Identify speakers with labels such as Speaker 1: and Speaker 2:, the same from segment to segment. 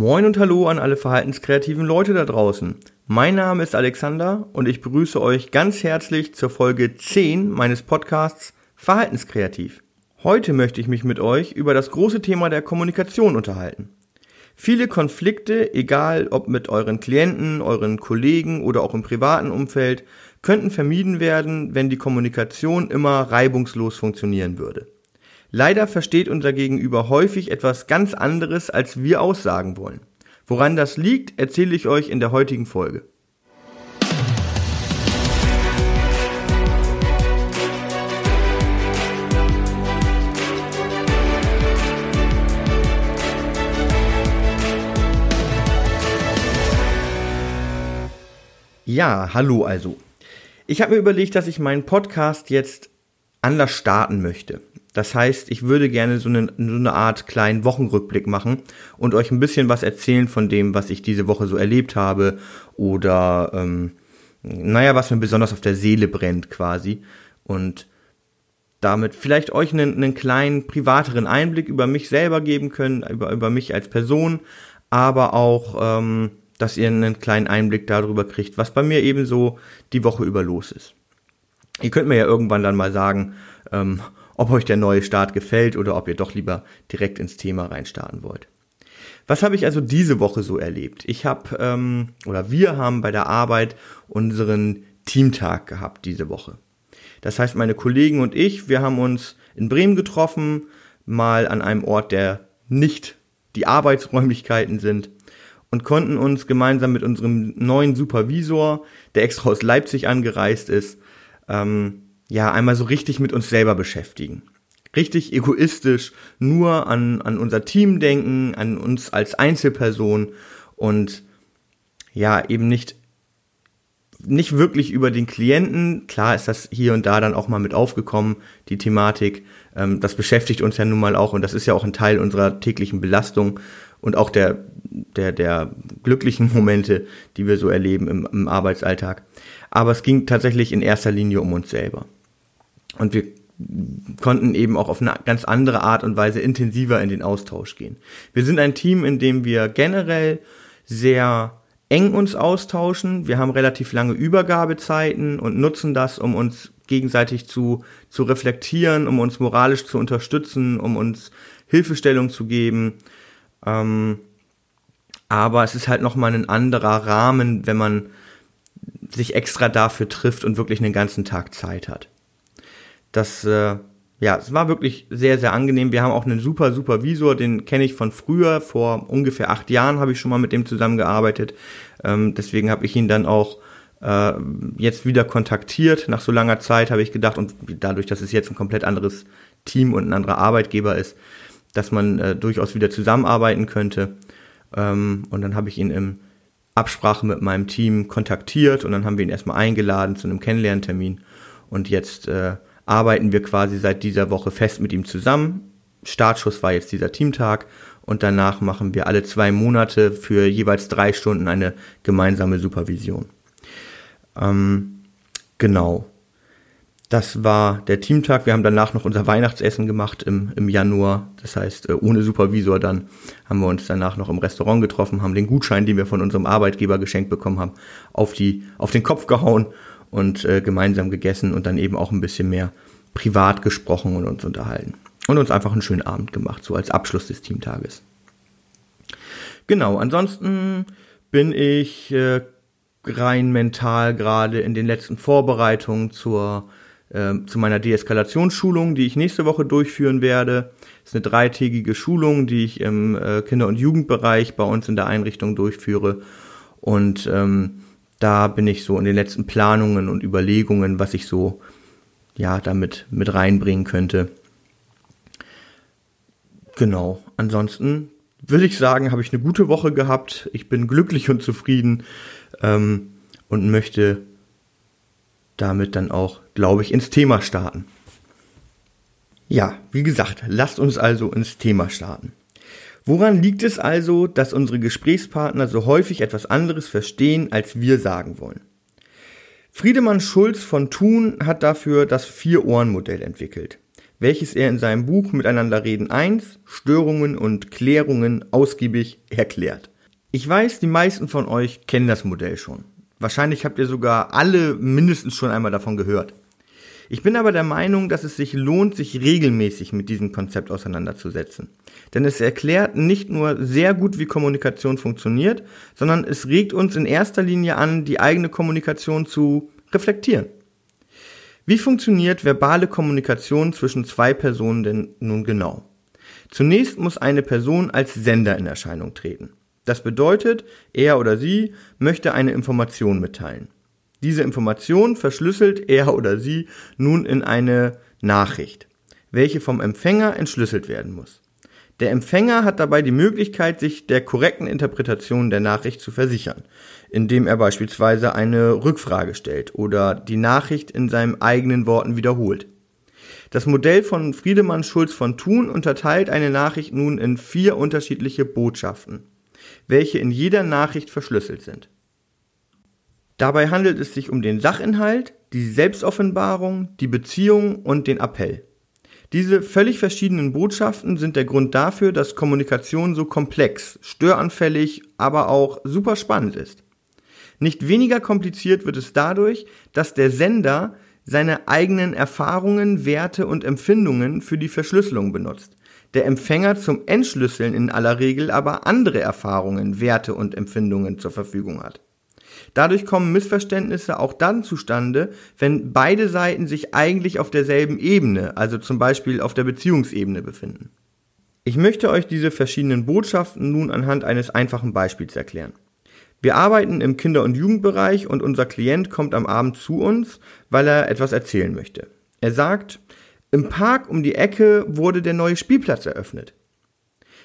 Speaker 1: Moin und hallo an alle verhaltenskreativen Leute da draußen. Mein Name ist Alexander und ich begrüße euch ganz herzlich zur Folge 10 meines Podcasts Verhaltenskreativ. Heute möchte ich mich mit euch über das große Thema der Kommunikation unterhalten. Viele Konflikte, egal ob mit euren Klienten, euren Kollegen oder auch im privaten Umfeld, könnten vermieden werden, wenn die Kommunikation immer reibungslos funktionieren würde. Leider versteht unser Gegenüber häufig etwas ganz anderes, als wir aussagen wollen. Woran das liegt, erzähle ich euch in der heutigen Folge. Ja, hallo also. Ich habe mir überlegt, dass ich meinen Podcast jetzt anders starten möchte. Das heißt, ich würde gerne so eine, so eine Art kleinen Wochenrückblick machen und euch ein bisschen was erzählen von dem, was ich diese Woche so erlebt habe oder ähm, naja, was mir besonders auf der Seele brennt quasi. Und damit vielleicht euch einen, einen kleinen privateren Einblick über mich selber geben können, über, über mich als Person, aber auch ähm, dass ihr einen kleinen Einblick darüber kriegt, was bei mir eben so die Woche über los ist. Ihr könnt mir ja irgendwann dann mal sagen, ähm, ob euch der neue Start gefällt oder ob ihr doch lieber direkt ins Thema reinstarten wollt. Was habe ich also diese Woche so erlebt? Ich habe ähm, oder wir haben bei der Arbeit unseren Teamtag gehabt diese Woche. Das heißt, meine Kollegen und ich, wir haben uns in Bremen getroffen, mal an einem Ort, der nicht die Arbeitsräumlichkeiten sind und konnten uns gemeinsam mit unserem neuen Supervisor, der extra aus Leipzig angereist ist, ähm, ja, einmal so richtig mit uns selber beschäftigen. Richtig egoistisch, nur an, an unser Team denken, an uns als Einzelperson und ja, eben nicht, nicht wirklich über den Klienten. Klar ist das hier und da dann auch mal mit aufgekommen, die Thematik. Ähm, das beschäftigt uns ja nun mal auch und das ist ja auch ein Teil unserer täglichen Belastung und auch der, der, der glücklichen Momente, die wir so erleben im, im Arbeitsalltag. Aber es ging tatsächlich in erster Linie um uns selber. Und wir konnten eben auch auf eine ganz andere Art und Weise intensiver in den Austausch gehen. Wir sind ein Team, in dem wir generell sehr eng uns austauschen. Wir haben relativ lange Übergabezeiten und nutzen das, um uns gegenseitig zu, zu reflektieren, um uns moralisch zu unterstützen, um uns Hilfestellung zu geben. Ähm, aber es ist halt nochmal ein anderer Rahmen, wenn man sich extra dafür trifft und wirklich einen ganzen Tag Zeit hat. Das, äh, ja, es war wirklich sehr, sehr angenehm. Wir haben auch einen super, super Visor, den kenne ich von früher. Vor ungefähr acht Jahren habe ich schon mal mit dem zusammengearbeitet. Ähm, deswegen habe ich ihn dann auch äh, jetzt wieder kontaktiert. Nach so langer Zeit habe ich gedacht, und dadurch, dass es jetzt ein komplett anderes Team und ein anderer Arbeitgeber ist, dass man äh, durchaus wieder zusammenarbeiten könnte. Ähm, und dann habe ich ihn im Absprache mit meinem Team kontaktiert und dann haben wir ihn erstmal eingeladen zu einem Kennenlerntermin. Und jetzt äh, arbeiten wir quasi seit dieser Woche fest mit ihm zusammen. Startschuss war jetzt dieser Teamtag und danach machen wir alle zwei Monate für jeweils drei Stunden eine gemeinsame Supervision. Ähm, genau. Das war der Teamtag. Wir haben danach noch unser Weihnachtsessen gemacht im, im Januar. Das heißt, äh, ohne Supervisor dann haben wir uns danach noch im Restaurant getroffen, haben den Gutschein, den wir von unserem Arbeitgeber geschenkt bekommen haben, auf, die, auf den Kopf gehauen und äh, gemeinsam gegessen und dann eben auch ein bisschen mehr privat gesprochen und uns unterhalten. Und uns einfach einen schönen Abend gemacht, so als Abschluss des Teamtages. Genau, ansonsten bin ich äh, rein mental gerade in den letzten Vorbereitungen zur äh, zu meiner Deeskalationsschulung, die ich nächste Woche durchführen werde. Das ist eine dreitägige Schulung, die ich im äh, Kinder- und Jugendbereich bei uns in der Einrichtung durchführe. Und ähm, da bin ich so in den letzten Planungen und Überlegungen, was ich so ja damit mit reinbringen könnte. Genau. Ansonsten würde ich sagen, habe ich eine gute Woche gehabt. Ich bin glücklich und zufrieden ähm, und möchte damit dann auch, glaube ich, ins Thema starten. Ja, wie gesagt, lasst uns also ins Thema starten. Woran liegt es also, dass unsere Gesprächspartner so häufig etwas anderes verstehen, als wir sagen wollen? Friedemann Schulz von Thun hat dafür das Vier-Ohren-Modell entwickelt. welches er in seinem Buch Miteinander reden 1 Störungen und Klärungen ausgiebig erklärt. Ich weiß, die meisten von euch kennen das Modell schon. Wahrscheinlich habt ihr sogar alle mindestens schon einmal davon gehört. Ich bin aber der Meinung, dass es sich lohnt, sich regelmäßig mit diesem Konzept auseinanderzusetzen. Denn es erklärt nicht nur sehr gut, wie Kommunikation funktioniert, sondern es regt uns in erster Linie an, die eigene Kommunikation zu reflektieren. Wie funktioniert verbale Kommunikation zwischen zwei Personen denn nun genau? Zunächst muss eine Person als Sender in Erscheinung treten. Das bedeutet, er oder sie möchte eine Information mitteilen. Diese Information verschlüsselt er oder sie nun in eine Nachricht, welche vom Empfänger entschlüsselt werden muss. Der Empfänger hat dabei die Möglichkeit, sich der korrekten Interpretation der Nachricht zu versichern, indem er beispielsweise eine Rückfrage stellt oder die Nachricht in seinen eigenen Worten wiederholt. Das Modell von Friedemann Schulz von Thun unterteilt eine Nachricht nun in vier unterschiedliche Botschaften, welche in jeder Nachricht verschlüsselt sind. Dabei handelt es sich um den Sachinhalt, die Selbstoffenbarung, die Beziehung und den Appell. Diese völlig verschiedenen Botschaften sind der Grund dafür, dass Kommunikation so komplex, störanfällig, aber auch super spannend ist. Nicht weniger kompliziert wird es dadurch, dass der Sender seine eigenen Erfahrungen, Werte und Empfindungen für die Verschlüsselung benutzt. Der Empfänger zum Entschlüsseln in aller Regel aber andere Erfahrungen, Werte und Empfindungen zur Verfügung hat. Dadurch kommen Missverständnisse auch dann zustande, wenn beide Seiten sich eigentlich auf derselben Ebene, also zum Beispiel auf der Beziehungsebene befinden. Ich möchte euch diese verschiedenen Botschaften nun anhand eines einfachen Beispiels erklären. Wir arbeiten im Kinder- und Jugendbereich und unser Klient kommt am Abend zu uns, weil er etwas erzählen möchte. Er sagt, im Park um die Ecke wurde der neue Spielplatz eröffnet.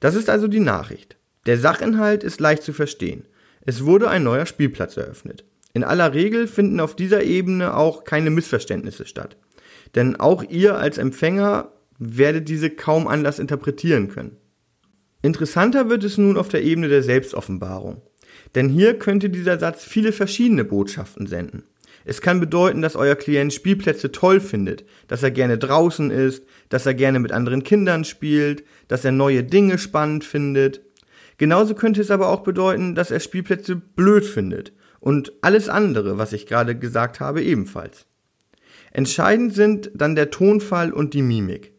Speaker 1: Das ist also die Nachricht. Der Sachinhalt ist leicht zu verstehen. Es wurde ein neuer Spielplatz eröffnet. In aller Regel finden auf dieser Ebene auch keine Missverständnisse statt. Denn auch ihr als Empfänger werdet diese kaum anders interpretieren können. Interessanter wird es nun auf der Ebene der Selbstoffenbarung. Denn hier könnte dieser Satz viele verschiedene Botschaften senden. Es kann bedeuten, dass euer Klient Spielplätze toll findet, dass er gerne draußen ist, dass er gerne mit anderen Kindern spielt, dass er neue Dinge spannend findet. Genauso könnte es aber auch bedeuten, dass er Spielplätze blöd findet und alles andere, was ich gerade gesagt habe, ebenfalls. Entscheidend sind dann der Tonfall und die Mimik.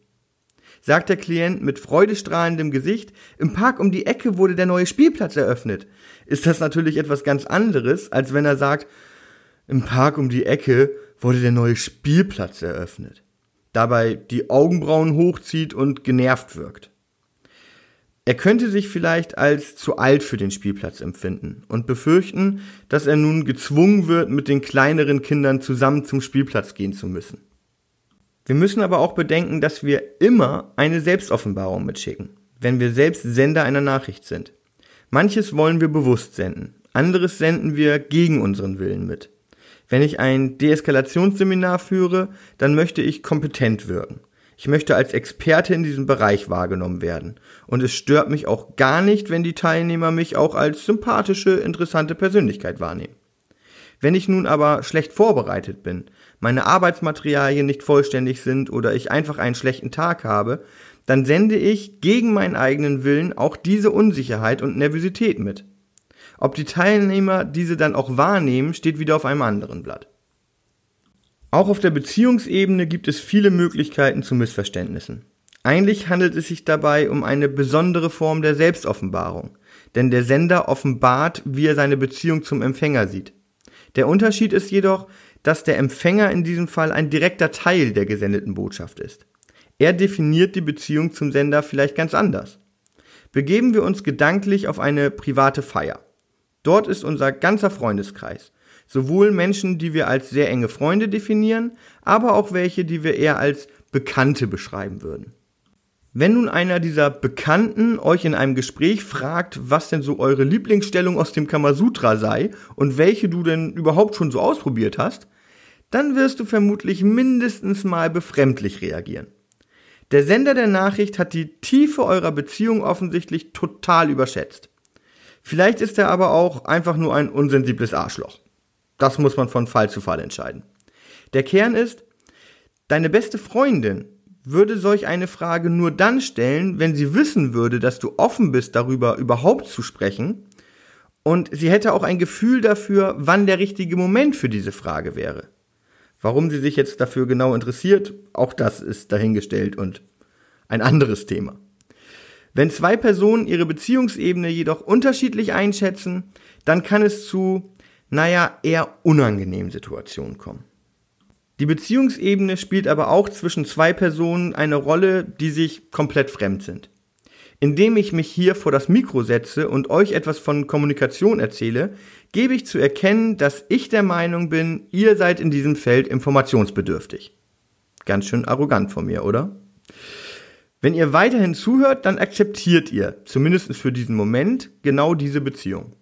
Speaker 1: Sagt der Klient mit freudestrahlendem Gesicht, im Park um die Ecke wurde der neue Spielplatz eröffnet, ist das natürlich etwas ganz anderes, als wenn er sagt, im Park um die Ecke wurde der neue Spielplatz eröffnet. Dabei die Augenbrauen hochzieht und genervt wirkt. Er könnte sich vielleicht als zu alt für den Spielplatz empfinden und befürchten, dass er nun gezwungen wird, mit den kleineren Kindern zusammen zum Spielplatz gehen zu müssen. Wir müssen aber auch bedenken, dass wir immer eine Selbstoffenbarung mitschicken, wenn wir selbst Sender einer Nachricht sind. Manches wollen wir bewusst senden, anderes senden wir gegen unseren Willen mit. Wenn ich ein Deeskalationsseminar führe, dann möchte ich kompetent wirken. Ich möchte als Experte in diesem Bereich wahrgenommen werden. Und es stört mich auch gar nicht, wenn die Teilnehmer mich auch als sympathische, interessante Persönlichkeit wahrnehmen. Wenn ich nun aber schlecht vorbereitet bin, meine Arbeitsmaterialien nicht vollständig sind oder ich einfach einen schlechten Tag habe, dann sende ich gegen meinen eigenen Willen auch diese Unsicherheit und Nervosität mit. Ob die Teilnehmer diese dann auch wahrnehmen, steht wieder auf einem anderen Blatt. Auch auf der Beziehungsebene gibt es viele Möglichkeiten zu Missverständnissen. Eigentlich handelt es sich dabei um eine besondere Form der Selbstoffenbarung, denn der Sender offenbart, wie er seine Beziehung zum Empfänger sieht. Der Unterschied ist jedoch, dass der Empfänger in diesem Fall ein direkter Teil der gesendeten Botschaft ist. Er definiert die Beziehung zum Sender vielleicht ganz anders. Begeben wir uns gedanklich auf eine private Feier. Dort ist unser ganzer Freundeskreis Sowohl Menschen, die wir als sehr enge Freunde definieren, aber auch welche, die wir eher als Bekannte beschreiben würden. Wenn nun einer dieser Bekannten euch in einem Gespräch fragt, was denn so eure Lieblingsstellung aus dem Kamasutra sei und welche du denn überhaupt schon so ausprobiert hast, dann wirst du vermutlich mindestens mal befremdlich reagieren. Der Sender der Nachricht hat die Tiefe eurer Beziehung offensichtlich total überschätzt. Vielleicht ist er aber auch einfach nur ein unsensibles Arschloch. Das muss man von Fall zu Fall entscheiden. Der Kern ist, deine beste Freundin würde solch eine Frage nur dann stellen, wenn sie wissen würde, dass du offen bist, darüber überhaupt zu sprechen. Und sie hätte auch ein Gefühl dafür, wann der richtige Moment für diese Frage wäre. Warum sie sich jetzt dafür genau interessiert, auch das ist dahingestellt und ein anderes Thema. Wenn zwei Personen ihre Beziehungsebene jedoch unterschiedlich einschätzen, dann kann es zu, naja, eher unangenehmen Situationen kommen. Die Beziehungsebene spielt aber auch zwischen zwei Personen eine Rolle, die sich komplett fremd sind. Indem ich mich hier vor das Mikro setze und euch etwas von Kommunikation erzähle, gebe ich zu erkennen, dass ich der Meinung bin, ihr seid in diesem Feld informationsbedürftig. Ganz schön arrogant von mir, oder? Wenn ihr weiterhin zuhört, dann akzeptiert ihr, zumindest für diesen Moment, genau diese Beziehung.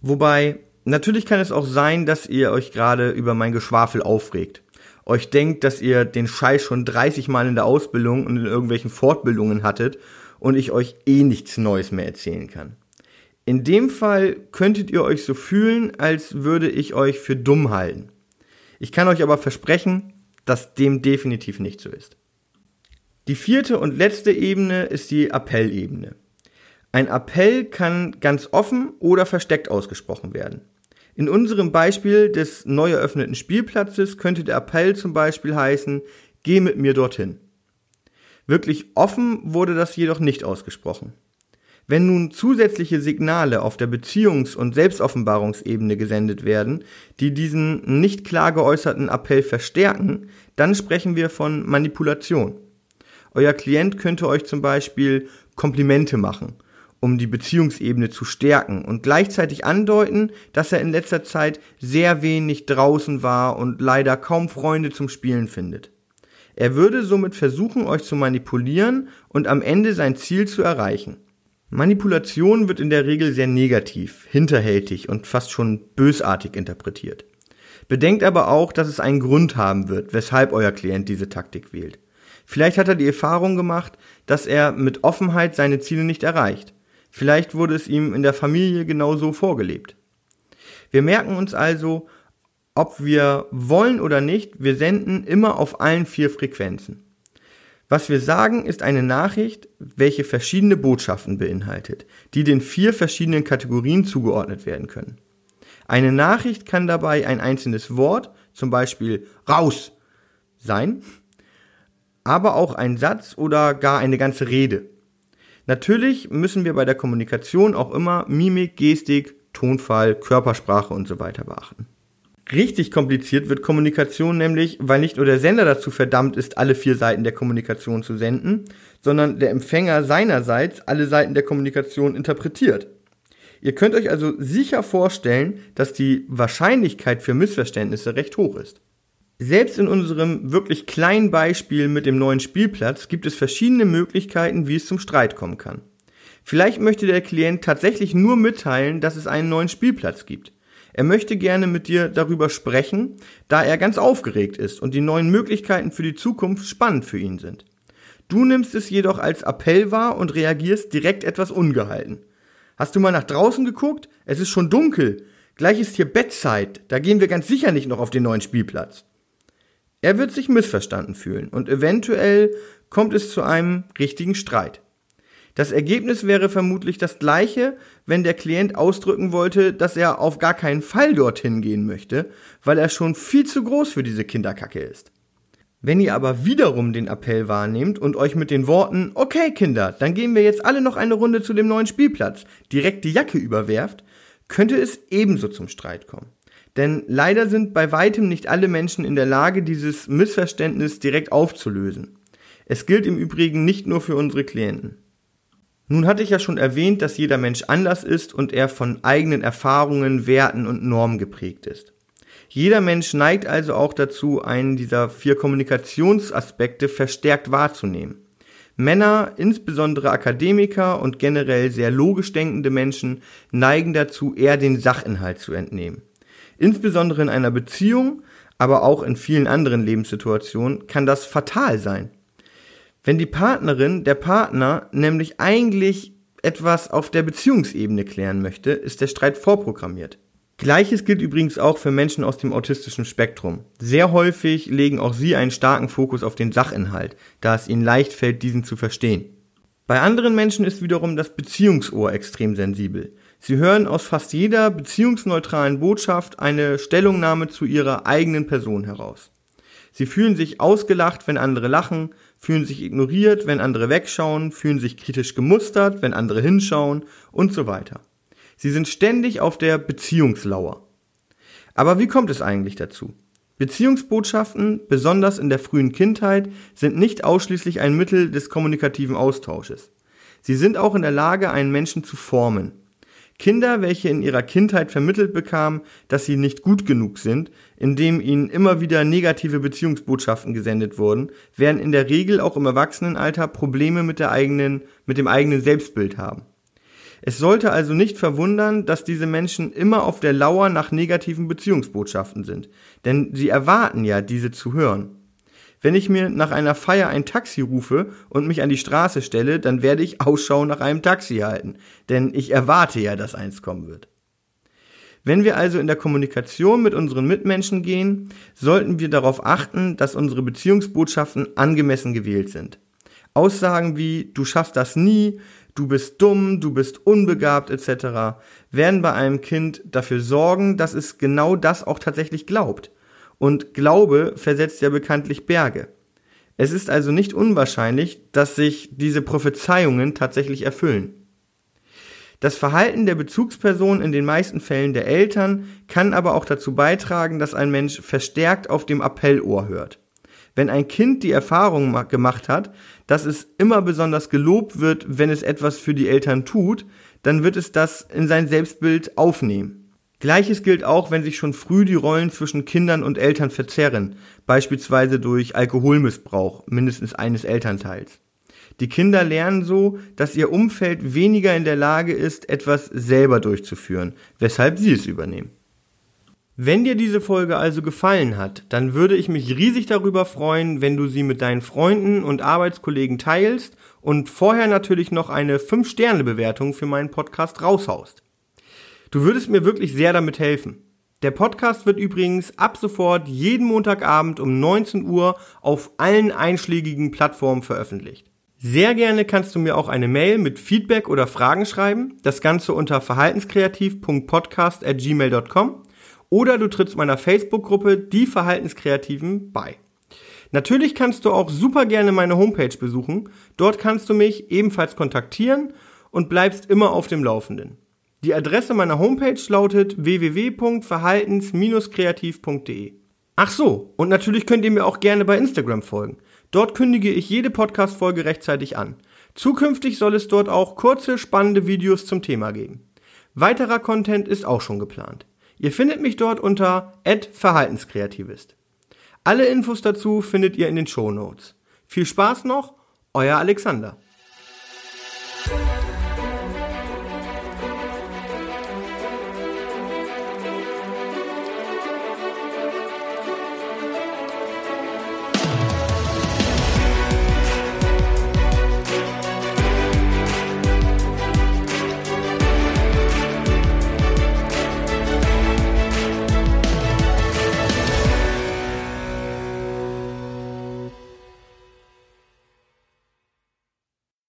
Speaker 1: Wobei, natürlich kann es auch sein, dass ihr euch gerade über mein Geschwafel aufregt euch denkt, dass ihr den Scheiß schon 30 Mal in der Ausbildung und in irgendwelchen Fortbildungen hattet und ich euch eh nichts Neues mehr erzählen kann. In dem Fall könntet ihr euch so fühlen, als würde ich euch für dumm halten. Ich kann euch aber versprechen, dass dem definitiv nicht so ist. Die vierte und letzte Ebene ist die Appellebene. Ein Appell kann ganz offen oder versteckt ausgesprochen werden. In unserem Beispiel des neu eröffneten Spielplatzes könnte der Appell zum Beispiel heißen, geh mit mir dorthin. Wirklich offen wurde das jedoch nicht ausgesprochen. Wenn nun zusätzliche Signale auf der Beziehungs- und Selbstoffenbarungsebene gesendet werden, die diesen nicht klar geäußerten Appell verstärken, dann sprechen wir von Manipulation. Euer Klient könnte euch zum Beispiel Komplimente machen um die Beziehungsebene zu stärken und gleichzeitig andeuten, dass er in letzter Zeit sehr wenig draußen war und leider kaum Freunde zum Spielen findet. Er würde somit versuchen, euch zu manipulieren und am Ende sein Ziel zu erreichen. Manipulation wird in der Regel sehr negativ, hinterhältig und fast schon bösartig interpretiert. Bedenkt aber auch, dass es einen Grund haben wird, weshalb euer Klient diese Taktik wählt. Vielleicht hat er die Erfahrung gemacht, dass er mit Offenheit seine Ziele nicht erreicht. Vielleicht wurde es ihm in der Familie genauso vorgelebt. Wir merken uns also, ob wir wollen oder nicht, wir senden immer auf allen vier Frequenzen. Was wir sagen, ist eine Nachricht, welche verschiedene Botschaften beinhaltet, die den vier verschiedenen Kategorien zugeordnet werden können. Eine Nachricht kann dabei ein einzelnes Wort, zum Beispiel raus, sein, aber auch ein Satz oder gar eine ganze Rede. Natürlich müssen wir bei der Kommunikation auch immer Mimik, Gestik, Tonfall, Körpersprache und so weiter beachten. Richtig kompliziert wird Kommunikation nämlich, weil nicht nur der Sender dazu verdammt ist, alle vier Seiten der Kommunikation zu senden, sondern der Empfänger seinerseits alle Seiten der Kommunikation interpretiert. Ihr könnt euch also sicher vorstellen, dass die Wahrscheinlichkeit für Missverständnisse recht hoch ist. Selbst in unserem wirklich kleinen Beispiel mit dem neuen Spielplatz gibt es verschiedene Möglichkeiten, wie es zum Streit kommen kann. Vielleicht möchte der Klient tatsächlich nur mitteilen, dass es einen neuen Spielplatz gibt. Er möchte gerne mit dir darüber sprechen, da er ganz aufgeregt ist und die neuen Möglichkeiten für die Zukunft spannend für ihn sind. Du nimmst es jedoch als Appell wahr und reagierst direkt etwas ungehalten. Hast du mal nach draußen geguckt? Es ist schon dunkel. Gleich ist hier Bettzeit. Da gehen wir ganz sicher nicht noch auf den neuen Spielplatz. Er wird sich missverstanden fühlen und eventuell kommt es zu einem richtigen Streit. Das Ergebnis wäre vermutlich das gleiche, wenn der Klient ausdrücken wollte, dass er auf gar keinen Fall dorthin gehen möchte, weil er schon viel zu groß für diese Kinderkacke ist. Wenn ihr aber wiederum den Appell wahrnehmt und euch mit den Worten, okay Kinder, dann gehen wir jetzt alle noch eine Runde zu dem neuen Spielplatz, direkt die Jacke überwerft, könnte es ebenso zum Streit kommen. Denn leider sind bei weitem nicht alle Menschen in der Lage, dieses Missverständnis direkt aufzulösen. Es gilt im Übrigen nicht nur für unsere Klienten. Nun hatte ich ja schon erwähnt, dass jeder Mensch anders ist und er von eigenen Erfahrungen, Werten und Normen geprägt ist. Jeder Mensch neigt also auch dazu, einen dieser vier Kommunikationsaspekte verstärkt wahrzunehmen. Männer, insbesondere Akademiker und generell sehr logisch denkende Menschen neigen dazu, eher den Sachinhalt zu entnehmen. Insbesondere in einer Beziehung, aber auch in vielen anderen Lebenssituationen kann das fatal sein. Wenn die Partnerin, der Partner nämlich eigentlich etwas auf der Beziehungsebene klären möchte, ist der Streit vorprogrammiert. Gleiches gilt übrigens auch für Menschen aus dem autistischen Spektrum. Sehr häufig legen auch sie einen starken Fokus auf den Sachinhalt, da es ihnen leicht fällt, diesen zu verstehen. Bei anderen Menschen ist wiederum das Beziehungsohr extrem sensibel. Sie hören aus fast jeder beziehungsneutralen Botschaft eine Stellungnahme zu ihrer eigenen Person heraus. Sie fühlen sich ausgelacht, wenn andere lachen, fühlen sich ignoriert, wenn andere wegschauen, fühlen sich kritisch gemustert, wenn andere hinschauen und so weiter. Sie sind ständig auf der Beziehungslauer. Aber wie kommt es eigentlich dazu? Beziehungsbotschaften, besonders in der frühen Kindheit, sind nicht ausschließlich ein Mittel des kommunikativen Austausches. Sie sind auch in der Lage, einen Menschen zu formen. Kinder, welche in ihrer Kindheit vermittelt bekamen, dass sie nicht gut genug sind, indem ihnen immer wieder negative Beziehungsbotschaften gesendet wurden, werden in der Regel auch im Erwachsenenalter Probleme mit der eigenen, mit dem eigenen Selbstbild haben. Es sollte also nicht verwundern, dass diese Menschen immer auf der Lauer nach negativen Beziehungsbotschaften sind, denn sie erwarten ja, diese zu hören. Wenn ich mir nach einer Feier ein Taxi rufe und mich an die Straße stelle, dann werde ich Ausschau nach einem Taxi halten, denn ich erwarte ja, dass eins kommen wird. Wenn wir also in der Kommunikation mit unseren Mitmenschen gehen, sollten wir darauf achten, dass unsere Beziehungsbotschaften angemessen gewählt sind. Aussagen wie du schaffst das nie, du bist dumm, du bist unbegabt etc. werden bei einem Kind dafür sorgen, dass es genau das auch tatsächlich glaubt. Und Glaube versetzt ja bekanntlich Berge. Es ist also nicht unwahrscheinlich, dass sich diese Prophezeiungen tatsächlich erfüllen. Das Verhalten der Bezugsperson in den meisten Fällen der Eltern kann aber auch dazu beitragen, dass ein Mensch verstärkt auf dem Appellohr hört. Wenn ein Kind die Erfahrung gemacht hat, dass es immer besonders gelobt wird, wenn es etwas für die Eltern tut, dann wird es das in sein Selbstbild aufnehmen. Gleiches gilt auch, wenn sich schon früh die Rollen zwischen Kindern und Eltern verzerren, beispielsweise durch Alkoholmissbrauch mindestens eines Elternteils. Die Kinder lernen so, dass ihr Umfeld weniger in der Lage ist, etwas selber durchzuführen, weshalb sie es übernehmen. Wenn dir diese Folge also gefallen hat, dann würde ich mich riesig darüber freuen, wenn du sie mit deinen Freunden und Arbeitskollegen teilst und vorher natürlich noch eine 5-Sterne-Bewertung für meinen Podcast raushaust. Du würdest mir wirklich sehr damit helfen. Der Podcast wird übrigens ab sofort jeden Montagabend um 19 Uhr auf allen einschlägigen Plattformen veröffentlicht. Sehr gerne kannst du mir auch eine Mail mit Feedback oder Fragen schreiben, das Ganze unter verhaltenskreativ.podcast@gmail.com oder du trittst meiner Facebook-Gruppe Die Verhaltenskreativen bei. Natürlich kannst du auch super gerne meine Homepage besuchen. Dort kannst du mich ebenfalls kontaktieren und bleibst immer auf dem Laufenden. Die Adresse meiner Homepage lautet www.verhaltens-kreativ.de. Ach so, und natürlich könnt ihr mir auch gerne bei Instagram folgen. Dort kündige ich jede Podcast-Folge rechtzeitig an. Zukünftig soll es dort auch kurze, spannende Videos zum Thema geben. Weiterer Content ist auch schon geplant. Ihr findet mich dort unter @verhaltenskreativist. Alle Infos dazu findet ihr in den Show Notes. Viel Spaß noch, euer Alexander.